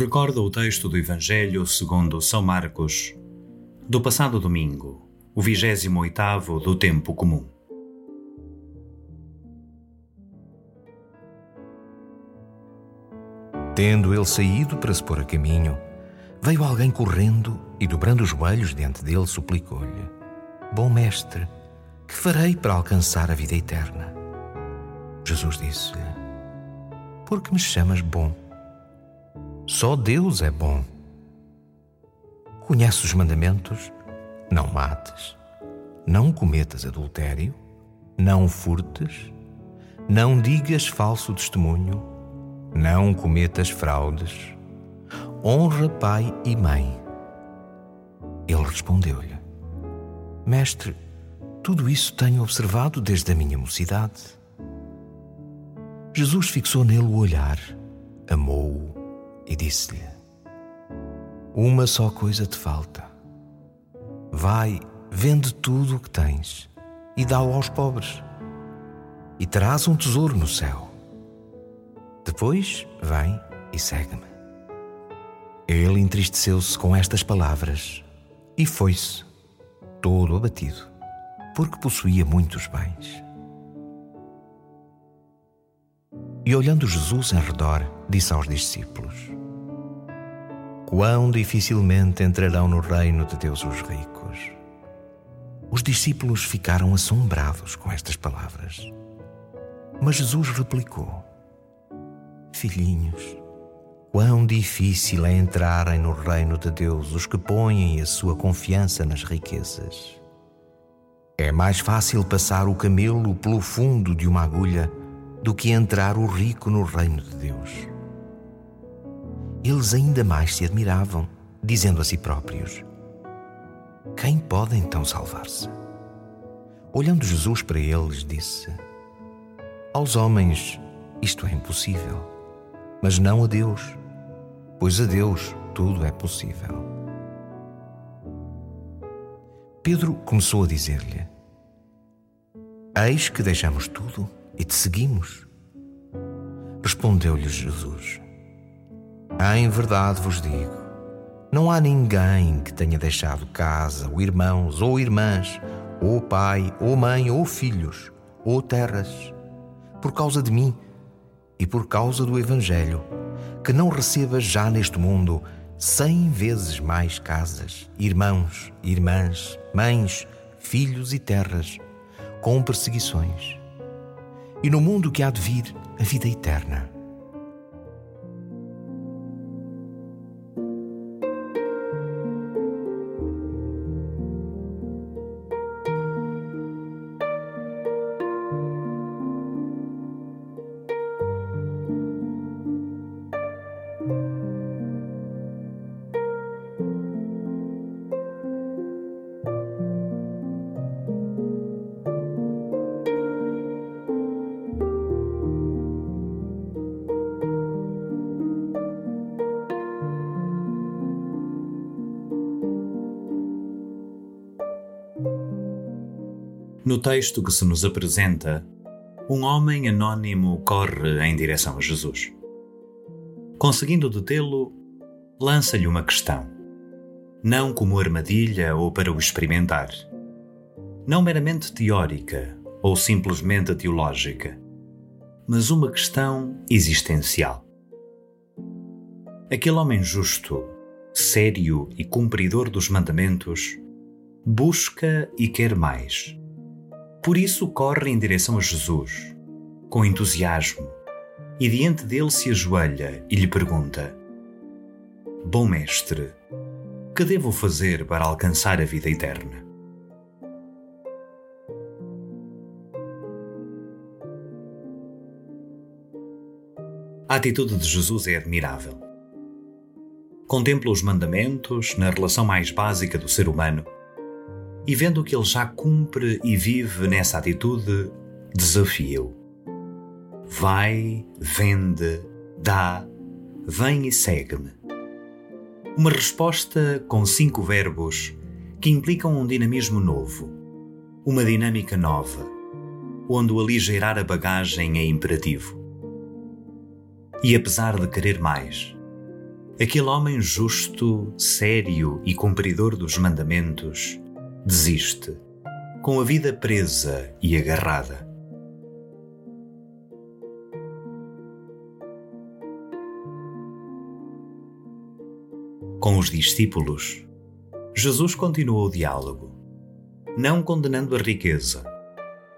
Recorda o texto do Evangelho segundo São Marcos, do passado domingo, o 28 do tempo comum. Tendo ele saído para se pôr a caminho, veio alguém correndo e, dobrando os joelhos diante dele, suplicou-lhe: Bom mestre, que farei para alcançar a vida eterna? Jesus disse-lhe: Por que me chamas bom? Só Deus é bom. Conhece os mandamentos? Não mates, não cometas adultério, não furtes, não digas falso testemunho, não cometas fraudes, honra pai e mãe. Ele respondeu-lhe: Mestre, tudo isso tenho observado desde a minha mocidade. Jesus fixou nele o olhar, amou-o e disse-lhe: Uma só coisa te falta. Vai, vende tudo o que tens e dá-o aos pobres, e terás um tesouro no céu. Depois vem e segue-me. Ele entristeceu-se com estas palavras e foi-se, todo abatido, porque possuía muitos bens. E olhando Jesus em redor, disse aos discípulos: Quão dificilmente entrarão no reino de Deus os ricos. Os discípulos ficaram assombrados com estas palavras. Mas Jesus replicou: Filhinhos, quão difícil é entrarem no reino de Deus os que põem a sua confiança nas riquezas. É mais fácil passar o camelo pelo fundo de uma agulha do que entrar o rico no reino de Deus eles ainda mais se admiravam, dizendo a si próprios: Quem pode então salvar-se? Olhando Jesus para eles, disse: Aos homens isto é impossível, mas não a Deus, pois a Deus tudo é possível. Pedro começou a dizer-lhe: Eis que deixamos tudo e te seguimos. Respondeu-lhe Jesus: em verdade vos digo: não há ninguém que tenha deixado casa, ou irmãos, ou irmãs, ou pai, ou mãe, ou filhos, ou terras, por causa de mim e por causa do Evangelho, que não receba já neste mundo cem vezes mais casas, irmãos, irmãs, mães, filhos e terras, com perseguições. E no mundo que há de vir, a vida eterna. No texto que se nos apresenta, um homem anônimo corre em direção a Jesus. Conseguindo detê-lo, lança-lhe uma questão, não como armadilha ou para o experimentar, não meramente teórica ou simplesmente teológica, mas uma questão existencial. Aquele homem justo, sério e cumpridor dos mandamentos, busca e quer mais por isso corre em direção a Jesus, com entusiasmo, e diante dele se ajoelha e lhe pergunta: Bom Mestre, que devo fazer para alcançar a vida eterna? A atitude de Jesus é admirável. Contempla os mandamentos na relação mais básica do ser humano e vendo que ele já cumpre e vive nessa atitude, desafia-o. Vai, vende, dá, vem e segue-me. Uma resposta com cinco verbos que implicam um dinamismo novo, uma dinâmica nova, onde o aligeirar a bagagem é imperativo. E apesar de querer mais, aquele homem justo, sério e cumpridor dos mandamentos desiste, com a vida presa e agarrada. Com os discípulos, Jesus continuou o diálogo, não condenando a riqueza,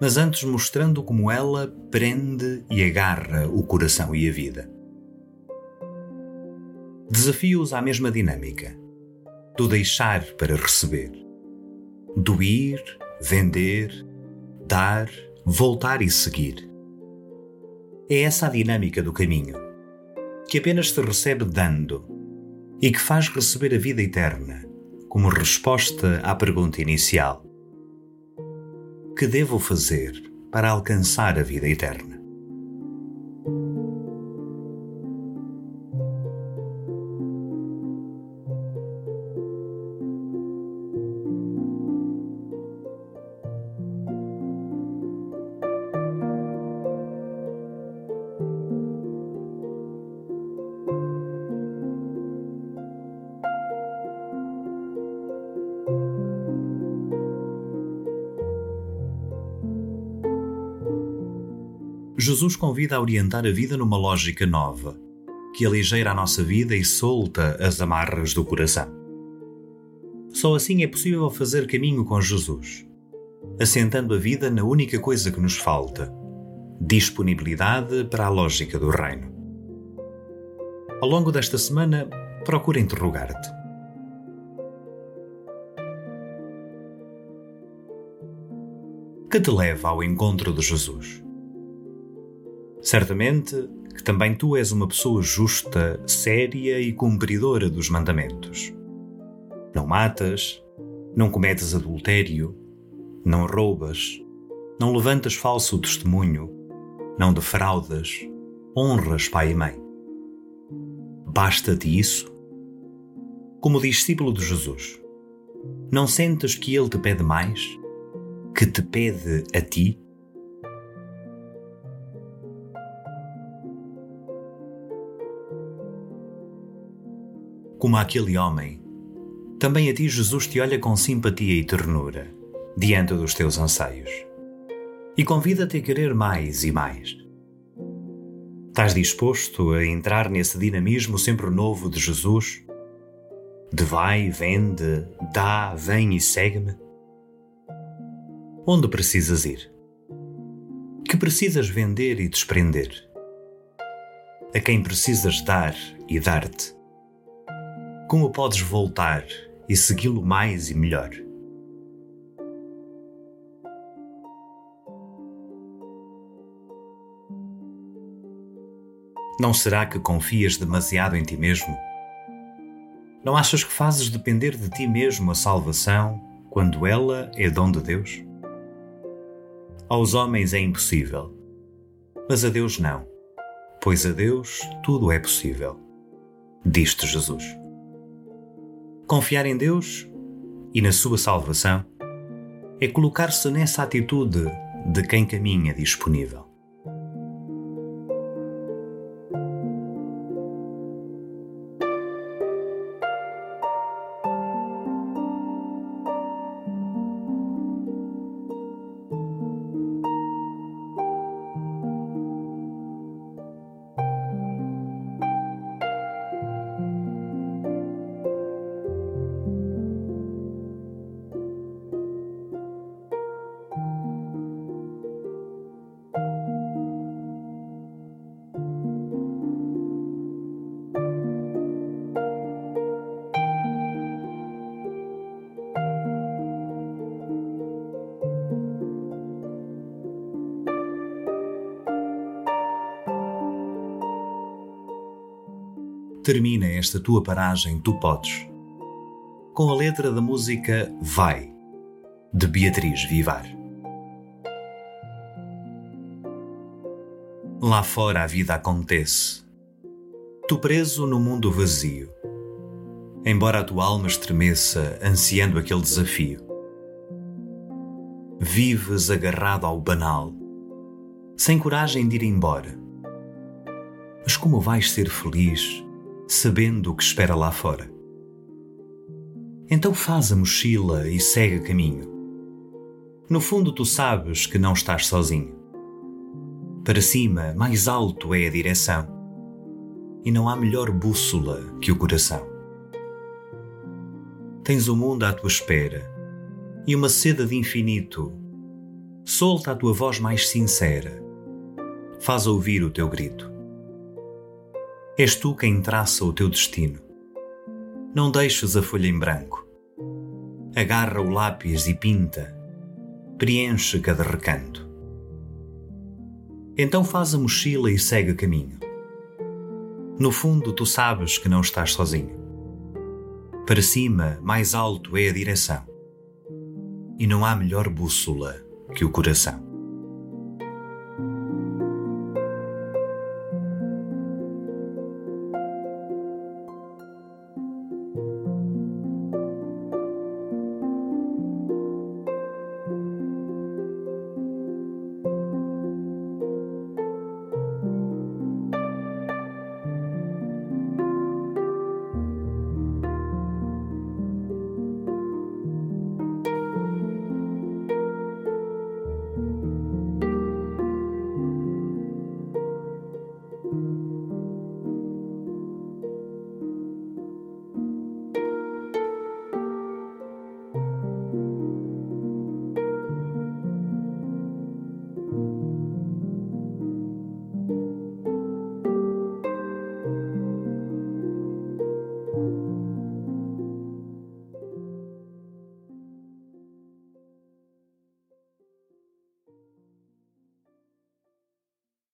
mas antes mostrando como ela prende e agarra o coração e a vida. Desafio-os à mesma dinâmica, do deixar para receber, do ir, vender, dar, voltar e seguir. É essa a dinâmica do caminho, que apenas se recebe dando e que faz receber a vida eterna, como resposta à pergunta inicial: Que devo fazer para alcançar a vida eterna? Jesus convida a orientar a vida numa lógica nova, que aligeira a nossa vida e solta as amarras do coração. Só assim é possível fazer caminho com Jesus, assentando a vida na única coisa que nos falta: disponibilidade para a lógica do Reino. Ao longo desta semana, procura interrogar-te. Que te leva ao encontro de Jesus? Certamente que também tu és uma pessoa justa, séria e cumpridora dos mandamentos. Não matas, não cometes adultério, não roubas, não levantas falso testemunho, não defraudas, honras pai e mãe. Basta-te isso? Como discípulo de Jesus, não sentes que Ele te pede mais? Que te pede a ti? Como aquele homem, também a ti Jesus te olha com simpatia e ternura, diante dos teus anseios, e convida-te a querer mais e mais. Estás disposto a entrar nesse dinamismo sempre novo de Jesus? De vai, vende, dá, vem e segue-me? Onde precisas ir? Que precisas vender e desprender? A quem precisas dar e dar-te? Como podes voltar e segui-lo mais e melhor? Não será que confias demasiado em ti mesmo? Não achas que fazes depender de ti mesmo a salvação quando ela é dom de Deus? Aos homens é impossível, mas a Deus não, pois a Deus tudo é possível, diz-te Jesus. Confiar em Deus e na sua salvação é colocar-se nessa atitude de quem caminha disponível. Termina esta tua paragem Tu Podes, com a letra da música Vai, de Beatriz Vivar. Lá fora a vida acontece, tu preso no mundo vazio, embora a tua alma estremeça ansiando aquele desafio. Vives agarrado ao banal, sem coragem de ir embora. Mas como vais ser feliz sabendo o que espera lá fora. Então faz a mochila e segue caminho. No fundo, tu sabes que não estás sozinho. Para cima, mais alto é a direção. E não há melhor bússola que o coração. Tens o mundo à tua espera e uma seda de infinito. Solta a tua voz mais sincera. Faz ouvir o teu grito. És tu quem traça o teu destino. Não deixes a folha em branco. Agarra o lápis e pinta. Preenche cada recanto então faz a mochila e segue caminho. No fundo, tu sabes que não estás sozinho. Para cima, mais alto é a direção. E não há melhor bússola que o coração.